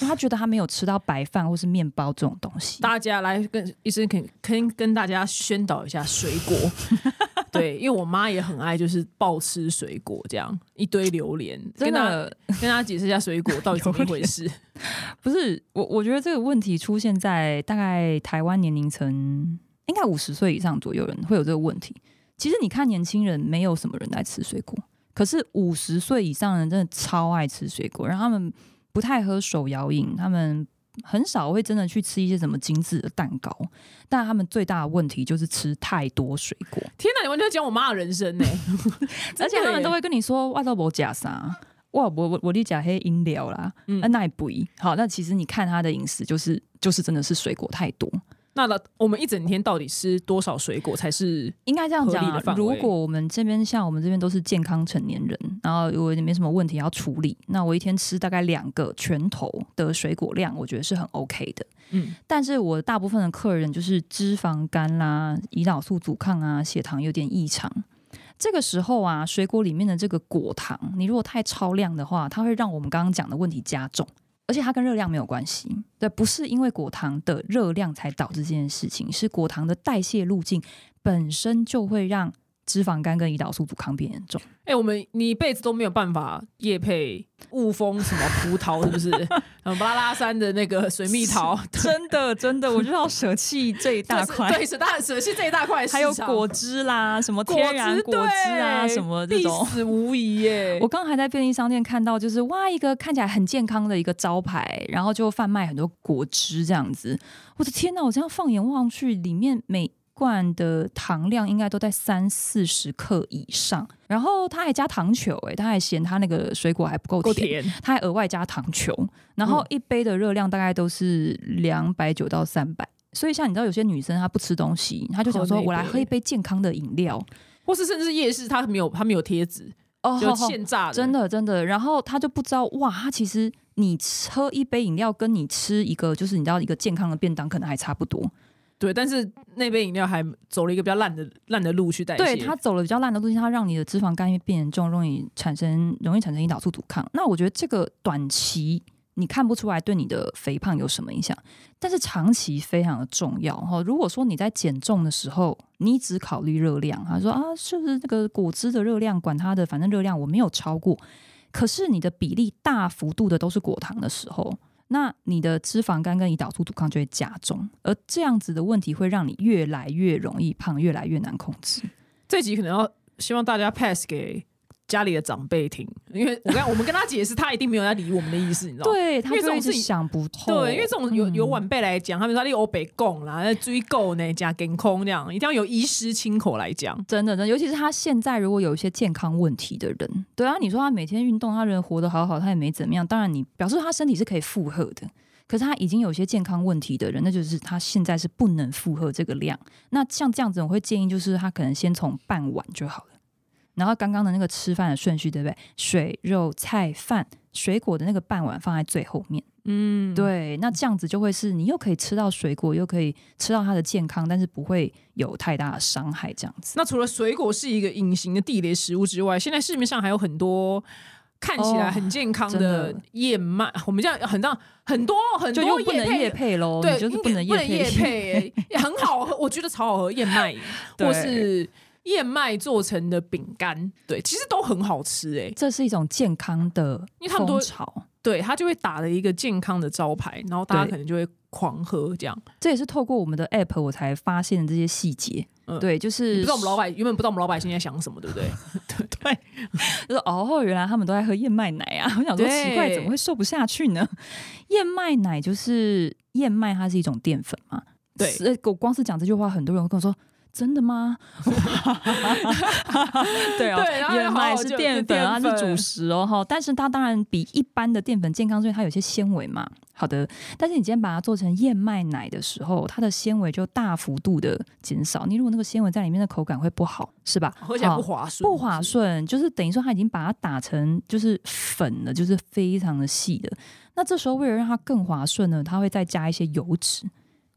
因为他觉得他没有吃到白饭或是面包这种东西。大家来跟医生肯肯跟大家宣导一下水果，<laughs> 对，因为我妈也很爱就是暴吃水果，这样一堆榴莲，真的跟大家解释一下水果到底怎么一回事。<laughs> 不是我，我觉得这个问题出现在大概台湾年龄层应该五十岁以上左右人会有这个问题。其实你看年轻人没有什么人在吃水果，可是五十岁以上的人真的超爱吃水果，然后他们不太喝手摇饮，他们很少会真的去吃一些什么精致的蛋糕，但他们最大的问题就是吃太多水果，天哪，你完全讲我妈的人生呢、<laughs> 而且他们都会会跟你说哇都无假啥。哇，我我我你假黑饮料啦，嗯嗯，那也不一好。那其实你看他的饮食，就是就是真的是水果太多。那了我们一整天到底吃多少水果才是？应该这样讲、啊如果我们这边像我们这边都是健康成年人，然后如果没什么问题要处理，那我一天吃大概两个拳头的水果量，我觉得是很 OK 的。嗯，但是我大部分的客人就是脂肪肝啦、胰岛素阻抗啊、血糖有点异常。这个时候啊，水果里面的这个果糖，你如果太超量的话，它会让我们刚刚讲的问题加重，而且它跟热量没有关系。对，不是因为果糖的热量才导致这件事情，是果糖的代谢路径本身就会让脂肪肝跟胰岛素阻抗变严重。哎、我们你一辈子都没有办法夜配雾峰什么葡萄，是不是？嗯巴拉拉山的那个水蜜桃，真的，真的，我就要舍弃这一大块。对，舍大舍弃这一大块还有果汁啦，什么果天然汁果汁啊，对什么这种必。死无疑耶。我刚刚还在便利商店看到，就是哇，一个看起来很健康的一个招牌，然后就贩卖很多果汁这样子。我的天呐，我这样放眼望去，里面每罐的糖量应该都在三四十克以上，然后他还加糖球、欸，他还嫌他那个水果还不够够甜，甜，他还额外加糖球，然后嗯一杯的热量大概都是两百九到三百。所以像你知道，有些女生她不吃东西，她就想说我来喝一杯健康的饮料，或是甚至夜市它没有它没有贴纸，哦好好现榨的，真的真的，然后他就不知道哇，他其实你喝一杯饮料，跟你吃一个就是你知道一个健康的便当，可能还差不多。对。但是那杯饮料还走了一个比较烂的烂的路去代谢，对，它走了比较烂的路线，它让你的脂肪肝变严重，容易产生容易产生胰岛素阻抗。那我觉得这个短期你看不出来对你的肥胖有什么影响，但是长期非常的重要哈。如果说你在减重的时候，你只考虑热量，他说啊，是不是这个果汁的热量，管它的，反正热量我没有超过。可是你的比例大幅度的都是果糖的时候，那你的脂肪肝跟胰岛素阻抗就会加重，而这样子的问题会让你越来越容易胖，越来越难控制。这集可能要希望大家 pass 给家里的长辈听，因为 <laughs> 我跟我们跟他解释，他一定没有在理我们的意思，你知道吗？对他因为这种就一直事情想不透。对，因为这种有有嗯晚辈来讲，他们说你欧北供啦，那追够呢加跟空这样，一定要有医师亲口来讲。真的，真的，尤其是他现在如果有一些健康问题的人，对啊，你说他每天运动，他人活得好好，他也没怎么样，当然你表示他身体是可以负荷的。可是他已经有一些健康问题的人，那就是他现在是不能负荷这个量。那像这样子，我会建议就是他可能先从半碗就好了。然后刚刚的那个吃饭的顺序，对不对？水、肉、菜、饭、水果的那个半碗放在最后面。嗯，对，那这样子就会是你又可以吃到水果，又可以吃到它的健康，但是不会有太大的伤害。这样子。那除了水果是一个隐形的地雷食物之外，现在市面上还有很多看起来哦很健康的的燕麦，我们这样很多很多很就多又不能配喽，对，就是不能不配、欸，也很好喝，我觉得超好喝，燕麦 <laughs> 或是燕麦做成的饼干，对，其实都很好吃哎、这是一种健康的因为他们都风潮，对，它就会打了一个健康的招牌，然后大家可能就会狂喝这样。这也是透过我们的 app 我才发现的这些细节。嗯对，就是不知道我们老板原本不知道我们老百姓在想什么，对不对？对 <laughs> 对，<laughs> 就是哦，原来他们都在喝燕麦奶啊！<laughs> 我想说奇怪，怎么会瘦不下去呢？燕麦奶就是燕麦，它是一种淀粉嘛。对是我光是讲这句话，很多人会跟我说。真的吗？<laughs> 对哦，对燕麦是淀粉，它是主食哦哈。但是它当然比一般的淀粉健康，所以它有些纤维嘛。好的，但是你今天把它做成燕麦奶的时候，它的纤维就大幅度的减少。你如果那个纤维在里面的口感会不好，是吧？喝起来不好滑顺，不滑顺，就是等于说它已经把它打成就是粉了，就是非常的细的。那这时候为了让它更滑顺呢，它会再加一些油脂，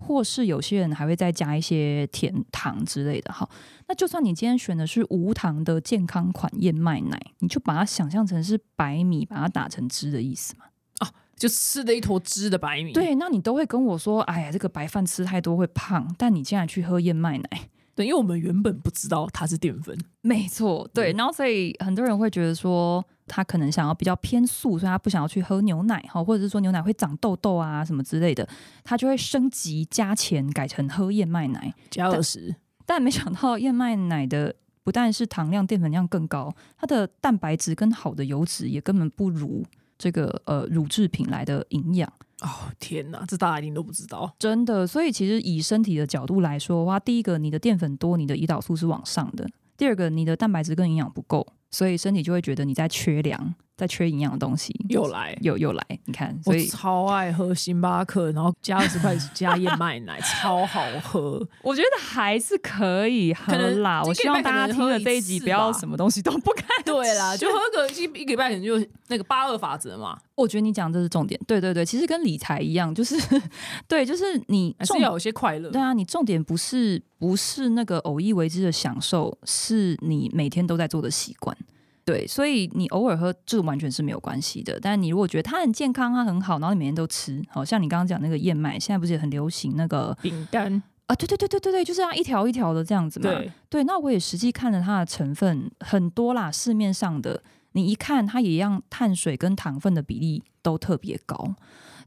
或是有些人还会再加一些甜糖之类的。哈，那就算你今天选的是无糖的健康款燕麦奶，你就把它想象成是白米，把它打成汁的意思嘛。哦就吃的一坨汁的白米。对，那你都会跟我说，哎呀，这个白饭吃太多会胖，但你竟然去喝燕麦奶。对，因为我们原本不知道它是淀粉，没错，对，然后所以很多人会觉得说，他可能想要比较偏素，所以他不想要去喝牛奶哈，或者是说牛奶会长痘痘啊什么之类的，他就会升级加钱改成喝燕麦奶。加二十，但没想到燕麦奶的不但是糖量、淀粉量更高，它的蛋白质跟好的油脂也根本不如这个呃乳制品来的营养。哦天哪，这大家一定都不知道。真的，所以其实以身体的角度来说的话，第一个你的淀粉多，你的胰岛素是往上的；第二个你的蛋白质跟营养不够，所以身体就会觉得你在缺粮，在缺营养的东西。又来，又又来，你看，我所以超爱喝星巴克，然后加二十块加燕麦奶，<laughs> 超好喝。我觉得还是可以喝啦。我希望大家听了这一集不要什么东西都不看。对啦，就喝个一一个礼拜，可能就那个八二法则嘛，我觉得你讲这是重点。对对对，其实跟理财一样，就是 <laughs> 对，就是你重还是要有些快乐。对啊，你重点不是不是那个偶一为之的享受，是你每天都在做的习惯。对，所以你偶尔喝，这完全是没有关系的。但你如果觉得它很健康，它很好，然后你每天都吃，好像你刚刚讲那个燕麦，现在不是也很流行那个饼干，啊？对对对对对对，就是要一条一条的这样子嘛。对，对，那我也实际看了它的成分很多啦，市面上的你一看它也一样，碳水跟糖分的比例都特别高。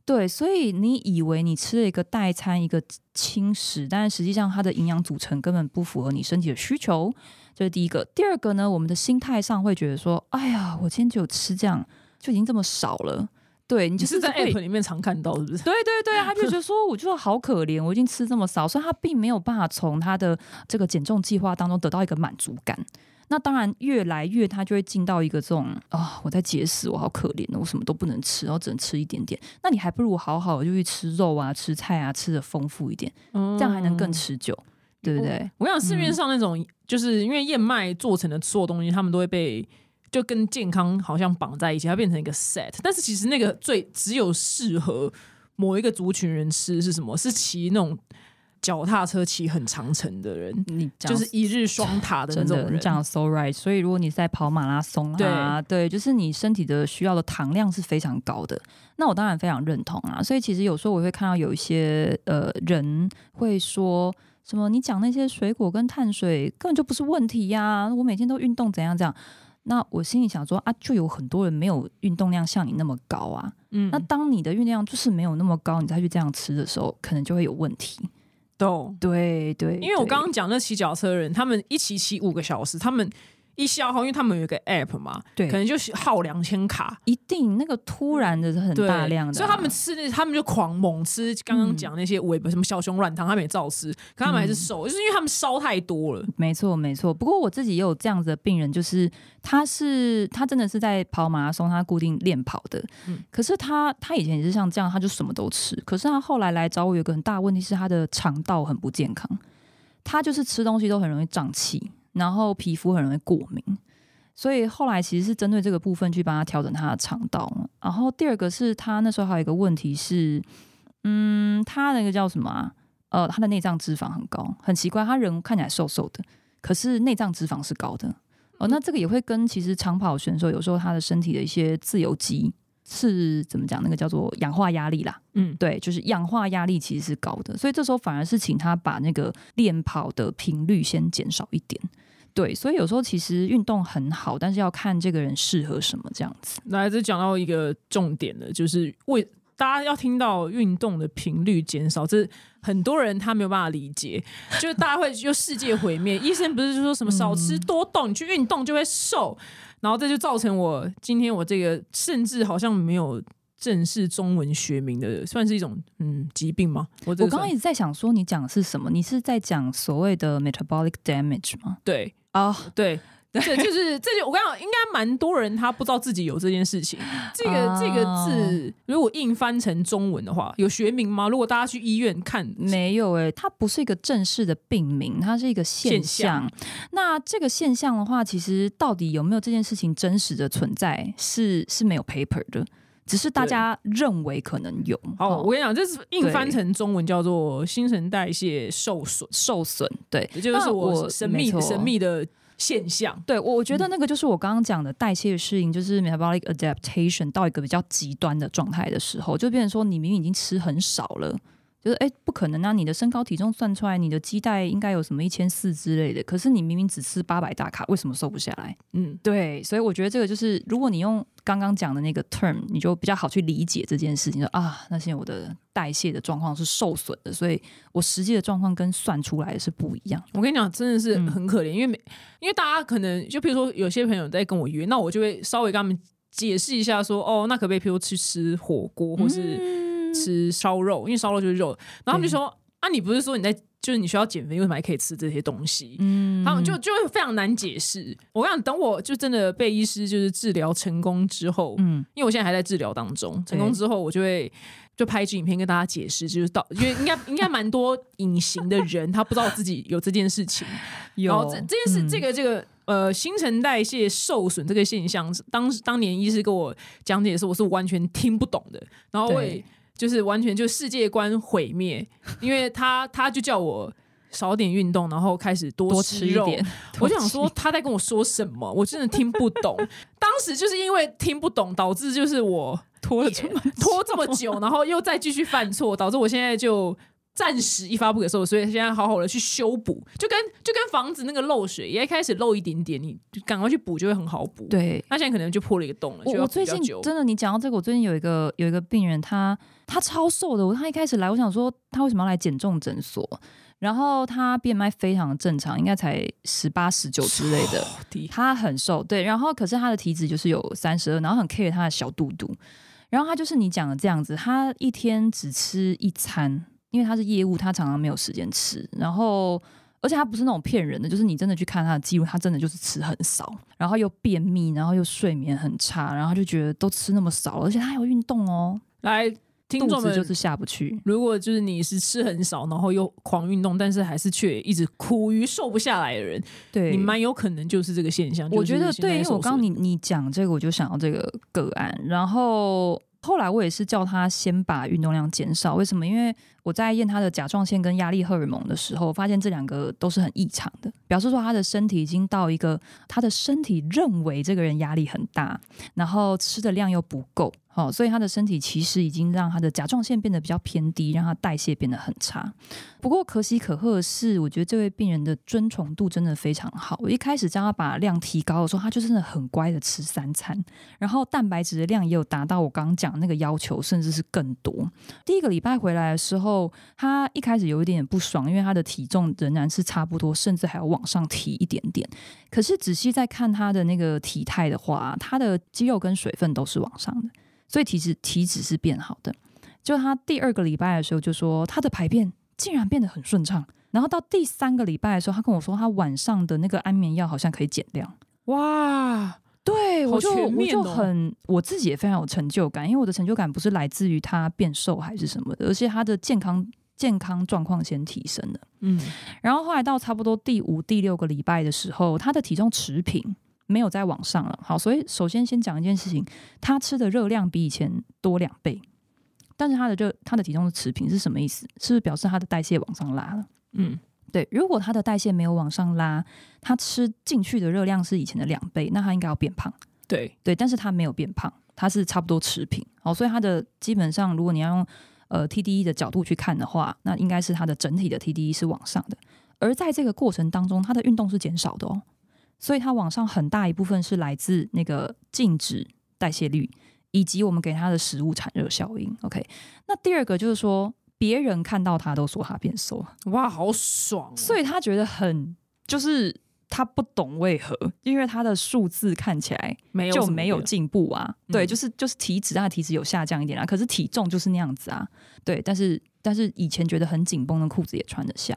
对，所以你以为你吃了一个代餐，一个轻食，但是实际上它的营养组成根本不符合你身体的需求，这是第一个。第二个呢，我们的心态上会觉得说，哎呀，我今天就有吃这样，就已经这么少了。对你你就是是在会 App 里面常看到，是不是？对对对，他就觉得说，我觉得好可怜，我已经吃这么少，所以他并没有办法从他的这个减重计划当中得到一个满足感。那当然，越来越他就会进到一个这种啊、我在节食，我好可怜哦，我什么都不能吃，然后只能吃一点点。那你还不如好好的就去吃肉啊、吃菜啊，吃的丰富一点，这这样还能更持久，对不对？我想市面上那种，就是因为燕麦做成的所有东西，他们都会被就跟健康好像绑在一起，它变成一个 set。但是其实那个最只有适合某一个族群人吃是什么？是骑那种脚踏车骑很长程的人，你讲就是一日双塔的那种人。讲得 so right。所以如果你在跑马拉松啊，对，就是你身体的需要的糖量是非常高的。那我当然非常认同啊。所以其实有时候我会看到有一些呃人会说什么，你讲那些水果跟碳水根本就不是问题呀、我每天都运动怎样怎样。那我心里想说啊，就有很多人没有运动量像你那么高啊。嗯那当你的运动量就是没有那么高，你再去这样吃的时候，可能就会有问题。懂。对对，因为我刚刚讲那骑脚车的人，他们一骑骑五个小时，他们一消耗，因为他们有一个 app 嘛，对可能就是耗两千卡。一定那个突然的是很，大量的啊、所以他们吃那，他们就狂猛吃。刚刚讲那些尾巴什么小熊软糖，他们也照吃，可他们还是瘦，就是因为他们烧太多了。没错，没错。不过我自己也有这样子的病人，就是他是他真的是在跑马拉松，他固定练跑的。嗯可是他他以前也是像这样，他就什么都吃。可是他后来来找我，有一个很大的问题是他的肠道很不健康，他就是吃东西都很容易胀气，然后皮肤很容易过敏。所以后来其实是针对这个部分去帮他调整他的肠道。然后第二个是他那时候还有一个问题是，嗯，他那个叫什么啊？呃，他的内脏脂肪很高，很奇怪，他人看起来瘦瘦的，可是内脏脂肪是高的。哦，那这个也会跟其实长跑选手有时候他的身体的一些自由基是怎么讲？那个叫做氧化压力啦。嗯，对，就是氧化压力其实是高的，所以这时候反而是请他把那个练跑的频率先减少一点。对，所以有时候其实运动很好，但是要看这个人适合什么这样子。来，这讲到一个重点了，就是为大家要听到运动的频率减少，这很多人他没有办法理解，<laughs> 就是大家会就世界毁灭。医生不是就说什么少吃多动，你去运动就会瘦，然后这就造成我今天我这个甚至好像没有正式中文学名的，算是一种嗯疾病吗？我刚刚一直在想说，你讲的是什么？你是在讲所谓的 metabolic damage 吗？对啊、对。对就是，这就我跟你讲，应该蛮多人他不知道自己有这件事情。这个、哦这个字，如果硬翻成中文的话，有学名吗？如果大家去医院看，没有诶、它不是一个正式的病名，它是一个现现象。那这个现象的话，其实到底有没有这件事情真实的存在，是是没有 paper 的，只是大家认为可能有。好，哦我跟你讲，这是硬翻成中文叫做新陈代谢受损，受损，对，这就是我神秘没错神秘的现象。对，我我觉得那个就是我刚刚讲的代谢适应，就是 metabolic adaptation 到一个比较极端的状态的时候，就变成说你明明已经吃很少了，就是哎不可能啊，你的身高体重算出来，你的基带应该有什么一千四之类的，可是你明明只吃八百大卡，为什么瘦不下来？嗯，对，所以我觉得这个就是，如果你用刚刚讲的那个 term，你就比较好去理解这件事情。说啊，那现在我的代谢的状况是受损的，所以我实际的状况跟算出来的是不一样。我跟你讲，真的是嗯很可怜，因为每因为大家可能就比如说有些朋友在跟我约，那我就会稍微跟他们解释一下说，哦，那可不可以，譬如去吃火锅或是嗯吃烧肉，因为烧肉就是肉，然后他们就说，啊，你不是说你在就是你需要减肥，为什么还可以吃这些东西？嗯。他们就就会非常难解释。我跟你讲，等我就真的被医师就是治疗成功之后，嗯。因为我现在还在治疗当中，成功之后我就会就拍一支影片跟大家解释，就是到因为应该 <laughs> 应该蛮多隐形的人他不知道自己有这件事情，<laughs> 然后这这件事、嗯。这个这个呃新陈代谢受损这个现象，当当年医师跟我讲解的时候，我是完全听不懂的，然后我也对就是完全就世界观毁灭，因为他他就叫我。少点运动，然后开始多多吃一点。<laughs> 我就想说他在跟我说什么，我真的听不懂。<laughs> 当时就是因为听不懂，导致就是我拖了这么 <laughs> 拖这么久，然后又再继续犯错，导致我现在就暂时一发不可收拾。所以现在好好的去修补，就跟就跟房子那个漏水，也一开始漏一点点，你就赶快去补，就会很好补。，对。他现在可能就破了一个洞了，我我最。近真的，你讲到这个，我最近有一个有一个病人，他他超瘦的。我他一开始来，我想说他为什么要来减重诊所？然后他 BMI 非常正常，应该才十八十九之类的。的他很瘦，对，然后可是他的体脂就是有三十二，然后很 care 他的小肚肚，然后他就是你讲的这样子，他一天只吃一餐，因为他是业务，他常常没有时间吃，然后而且他不是那种骗人的，就是你真的去看他的记录，他真的就是吃很少，然后又便秘，然后又睡眠很差，然后就觉得都吃那么少，而且他还有运动哦，来，听众们就是下不去。如果就是你是吃很少，然后又狂运动，但是还是却一直苦于瘦不下来的人，对，你蛮有可能就是这个现象。我觉得对，因为我刚刚你你讲这个，我就想到这个个案，然后后来我也是叫他先把运动量减少。为什么？因为我在验他的甲状腺跟压力荷尔蒙的时候，发现这两个都是很异常的，表示说他的身体已经到一个他的身体认为这个人压力很大，然后吃的量又不够。好，所以他的身体其实已经让他的甲状腺变得比较偏低，让他代谢变得很差。不过可喜可贺的是，我觉得这位病人的遵从度真的非常好。我一开始将他把量提高的时候，他就真的很乖的吃三餐，然后蛋白质的量也有达到我刚刚讲那个要求，甚至是更多。第一个礼拜回来的时候，他一开始有一点点不爽，因为他的体重仍然是差不多，甚至还要往上提一点点。可是仔细再看他的那个体态的话，他的肌肉跟水分都是往上的。所以体质体脂是变好的，就他第二个礼拜的时候就说他的排便竟然变得很顺畅，然后到第三个礼拜的时候，他跟我说他晚上的那个安眠药好像可以减量。哇，对我就我就很我自己也非常有成就感，因为我的成就感不是来自于他变瘦还是什么的，而且他的健康健康状况先提升了。嗯，然后后来到差不多第五、第六个礼拜的时候，他的体重持平，没有再往上了。好，所以首先先讲一件事情，他吃的热量比以前多两倍，但是他的热他的体重是持平，是什么意思？是不是表示他的代谢往上拉了？嗯，对，如果他的代谢没有往上拉，他吃进去的热量是以前的两倍，那他应该要变胖。对，对，但是他没有变胖，他是差不多持平。好，所以他的基本上，如果你要用呃 TDE 的角度去看的话，那应该是他的整体的 TDE 是往上的。而在这个过程当中，他的运动是减少的哦，所以他往上很大一部分是来自那个静止代谢率，以及我们给他的食物产热效应。OK，那第二个就是说，别人看到他都说他变瘦，哇，好爽、哦！所以他觉得很就是。他不懂为何，因为他的数字看起来没有就没有进步啊。对，嗯就是就是体脂，他的体脂有下降一点啊，可是体重就是那样子啊。对，但是但是以前觉得很紧绷的裤子也穿得下。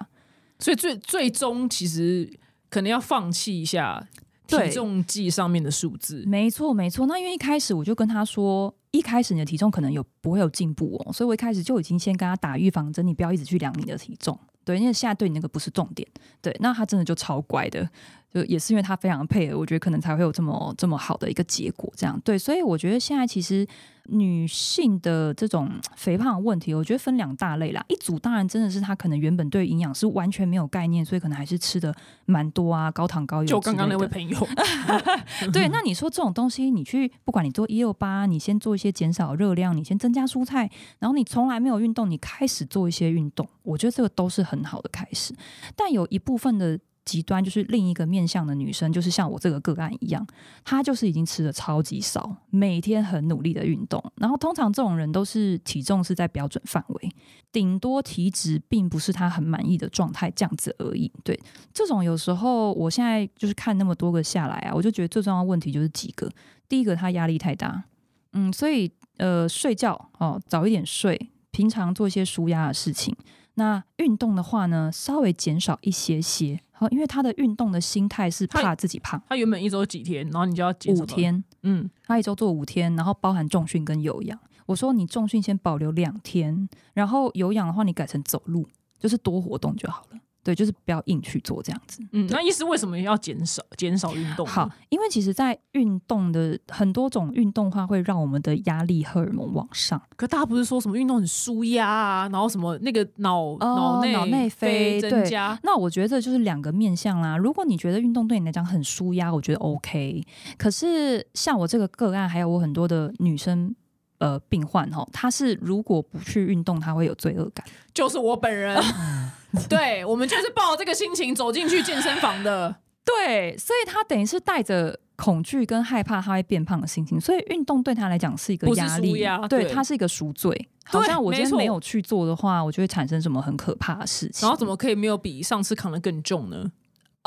所以最最终其实可能要放弃一下体重计上面的数字。没错，没错。那因为一开始我就跟他说，一开始你的体重可能有不会有进步哦，所以我一开始就已经先跟他打预防针，你不要一直去量你的体重。对，因为现在对你那个不是重点。对，那他真的就超乖的，就也是因为他非常配合，我觉得可能才会有这么这么好的一个结果。这样对，所以我觉得现在其实女性的这种肥胖的问题，我觉得分两大类啦。一组当然真的是她可能原本对营养是完全没有概念，所以可能还是吃的蛮多啊，高糖高油。就刚刚那位朋友，<laughs> 对，那你说这种东西，你去不管你做一六八，你先做一些减少热量，你先增加蔬菜，然后你从来没有运动，你开始做一些运动，我觉得这个都是很好的开始。但有一部分的极端，就是另一个面向的女生，就是像我这个个案一样，她就是已经吃的超级少，每天很努力的运动，然后通常这种人都是体重是在标准范围，顶多体脂并不是她很满意的状态，这样子而已。对，这种有时候我现在就是看那么多个下来啊，我就觉得最重要的问题就是几个。第一个，他压力太大，嗯，所以呃，睡觉哦，早一点睡，平常做一些舒压的事情。那运动的话呢，稍微减少一些些，好，因为他的运动的心态是怕自己胖。他原本一周几天，然后你就要减五，天，嗯，他一周做五天，然后包含重训跟有氧。我说你重训先保留两天，然后有氧的话你改成走路，就是多活动就好了。对，就是不要硬去做这样子。嗯，那意思为什么要减少减少运动？好，因为其实，在运动的很多种运动话，会让我们的压力荷尔蒙往上。可大家不是说什么运动很舒压啊，然后什么那个脑脑内哦脑内啡增加，那我觉得这就是两个面向啦。如果你觉得运动对你来讲很舒压，我觉得 OK。可是像我这个个案，还有我很多的女生。呃，病患哈，她是如果不去运动，她会有罪恶感。就是我本人。<laughs> <laughs> 对，我们就是抱着这个心情走进去健身房的。<laughs> 对，所以他等于是带着恐惧跟害怕他会变胖的心情，所以运动对他来讲是一个压力，压对，对它是一个赎罪。好像我今天没有去做的话，我就会产生什么很可怕的事情。然后怎么可以没有比上次扛得更重呢？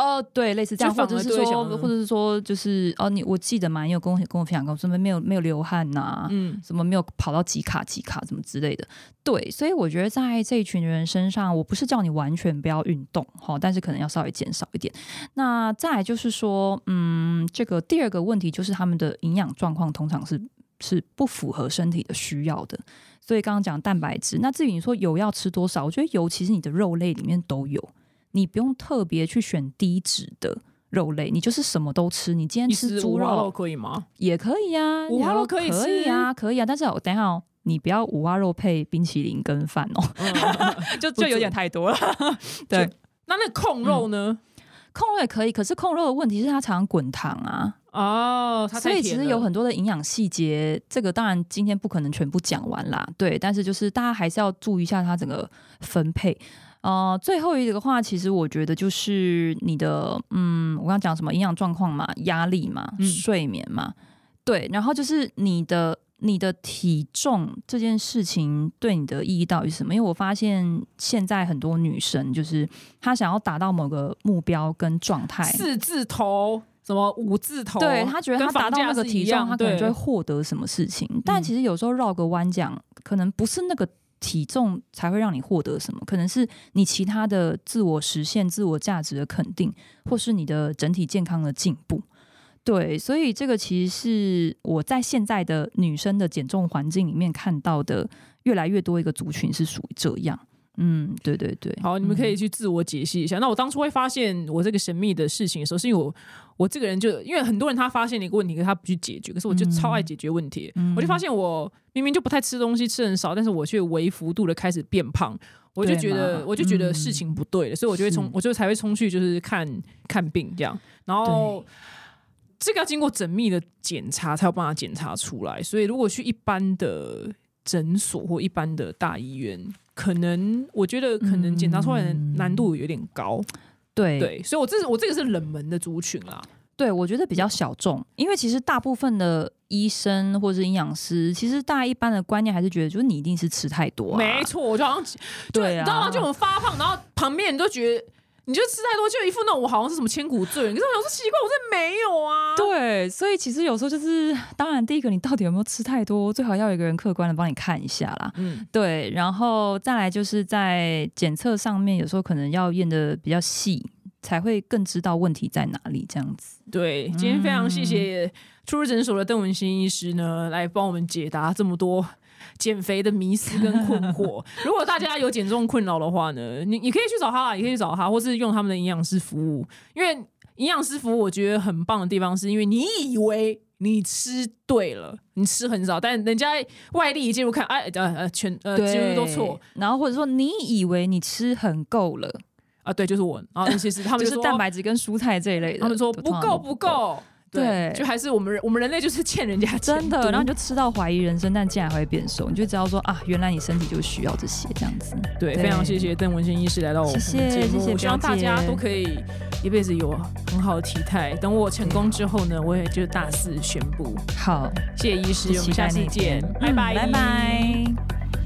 哦，对，类似这样，或者是说，或者是说，就是哦，你我记得嘛，你有跟我跟我分享过，什么没有没有流汗呐、嗯，什么没有跑到几卡几卡什么之类的。对，所以我觉得在这一群人身上，我不是叫你完全不要运动哈，但是可能要稍微减少一点。那再来就是说，嗯，这个第二个问题就是他们的营养状况通常是是不符合身体的需要的。所以刚刚讲蛋白质，那至于你说油要吃多少，我觉得油其实你的肉类里面都有，你不用特别去选低脂的。肉类，你就是什么都吃。你今天吃猪肉肉可以吗？也可以啊，五花肉可以可以啊，可以啊。但是我等一下哦，你不要五花肉配冰淇淋跟饭哦，就就有点太多了。对，那那控肉呢？控肉也可以，可是控肉的问题是它常常滚糖啊。哦，所以其实有很多的营养细节，这个当然今天不可能全部讲完啦。对，但是就是大家还是要注意一下它整个分配。呃，最后一个话，其实我觉得就是你的，嗯，我刚刚讲什么营养状况嘛，压力嘛，睡眠嘛，对，然后就是你的你的体重这件事情对你的意义到底是什么？因为我发现现在很多女生就是她想要达到某个目标跟状态，四字头。什么五字头？对他觉得他达到那个体重，他可能就会获得什么事情。但其实有时候绕个弯讲，可能不是那个体重才会让你获得什么，可能是你其他的自我实现、自我价值的肯定，或是你的整体健康的进步。对，所以这个其实是我在现在的女生的减重环境里面看到的越来越多一个族群是属于这样。嗯，对对对，好，你们可以去自我解析一下。那我当初会发现我这个神秘的事情的时候，是因为我我这个人就因为很多人他发现了一个问题，可他不去解决，可是我就超爱解决问题。我就发现我明明就不太吃东西，吃很少，但是我却微幅度的开始变胖，我就觉得我就觉得事情不对了，所以我就会冲，我就才会冲去就是看看病这样。然后这个要经过缜密的检查才有办法检查出来，所以如果去一般的诊所或一般的大医院。可能我觉得可能检查出来的难度有点高，对对，所以我这是我这个是冷门的族群啦。对，我觉得比较小众，因为其实大部分的医生或者是营养师，其实大家一般的观念还是觉得，就是你一定是吃太多。没错，我就好像对啊，你知道吗？就很发胖，然后旁边人都觉得。你就吃太多，就一副那种我好像是什么千古罪人。可是我想说奇怪，我这没有啊。对，所以其实有时候就是，当然第一个你到底有没有吃太多，最好要有一个人客观的帮你看一下啦。嗯，对，然后再来就是在检测上面，有时候可能要验的比较细，才会更知道问题在哪里。这样子。对，今天非常谢谢出入诊所的邓文新医师呢，来帮我们解答这么多。减肥的迷思跟困惑，<laughs> 如果大家有减重困扰的话呢，你你可以去找他啦，也可以去找他，或是用他们的营养师服务。因为营养师服务我觉得很棒的地方，是因为你以为你吃对了，你吃很少，但人家外力一介入看，哎呃呃全呃几乎都错。然后或者说你以为你吃很够了啊，对，就是我。然后其实他们就是蛋白质跟蔬菜这一类的，他们说不够不够。对，就还是我们人，我们人类就是 <laughs> 欠人家真的，然后你就吃到怀疑人生，但竟然还会变瘦，你就知道说啊，原来你身体就需要这些这样子。对，非常谢谢邓文轩医师来到我们节目，希望大家都可以一辈子有很好的体态。等我成功之后呢，我也就大肆宣布。好，谢谢医师，我们下次见，拜拜，拜拜。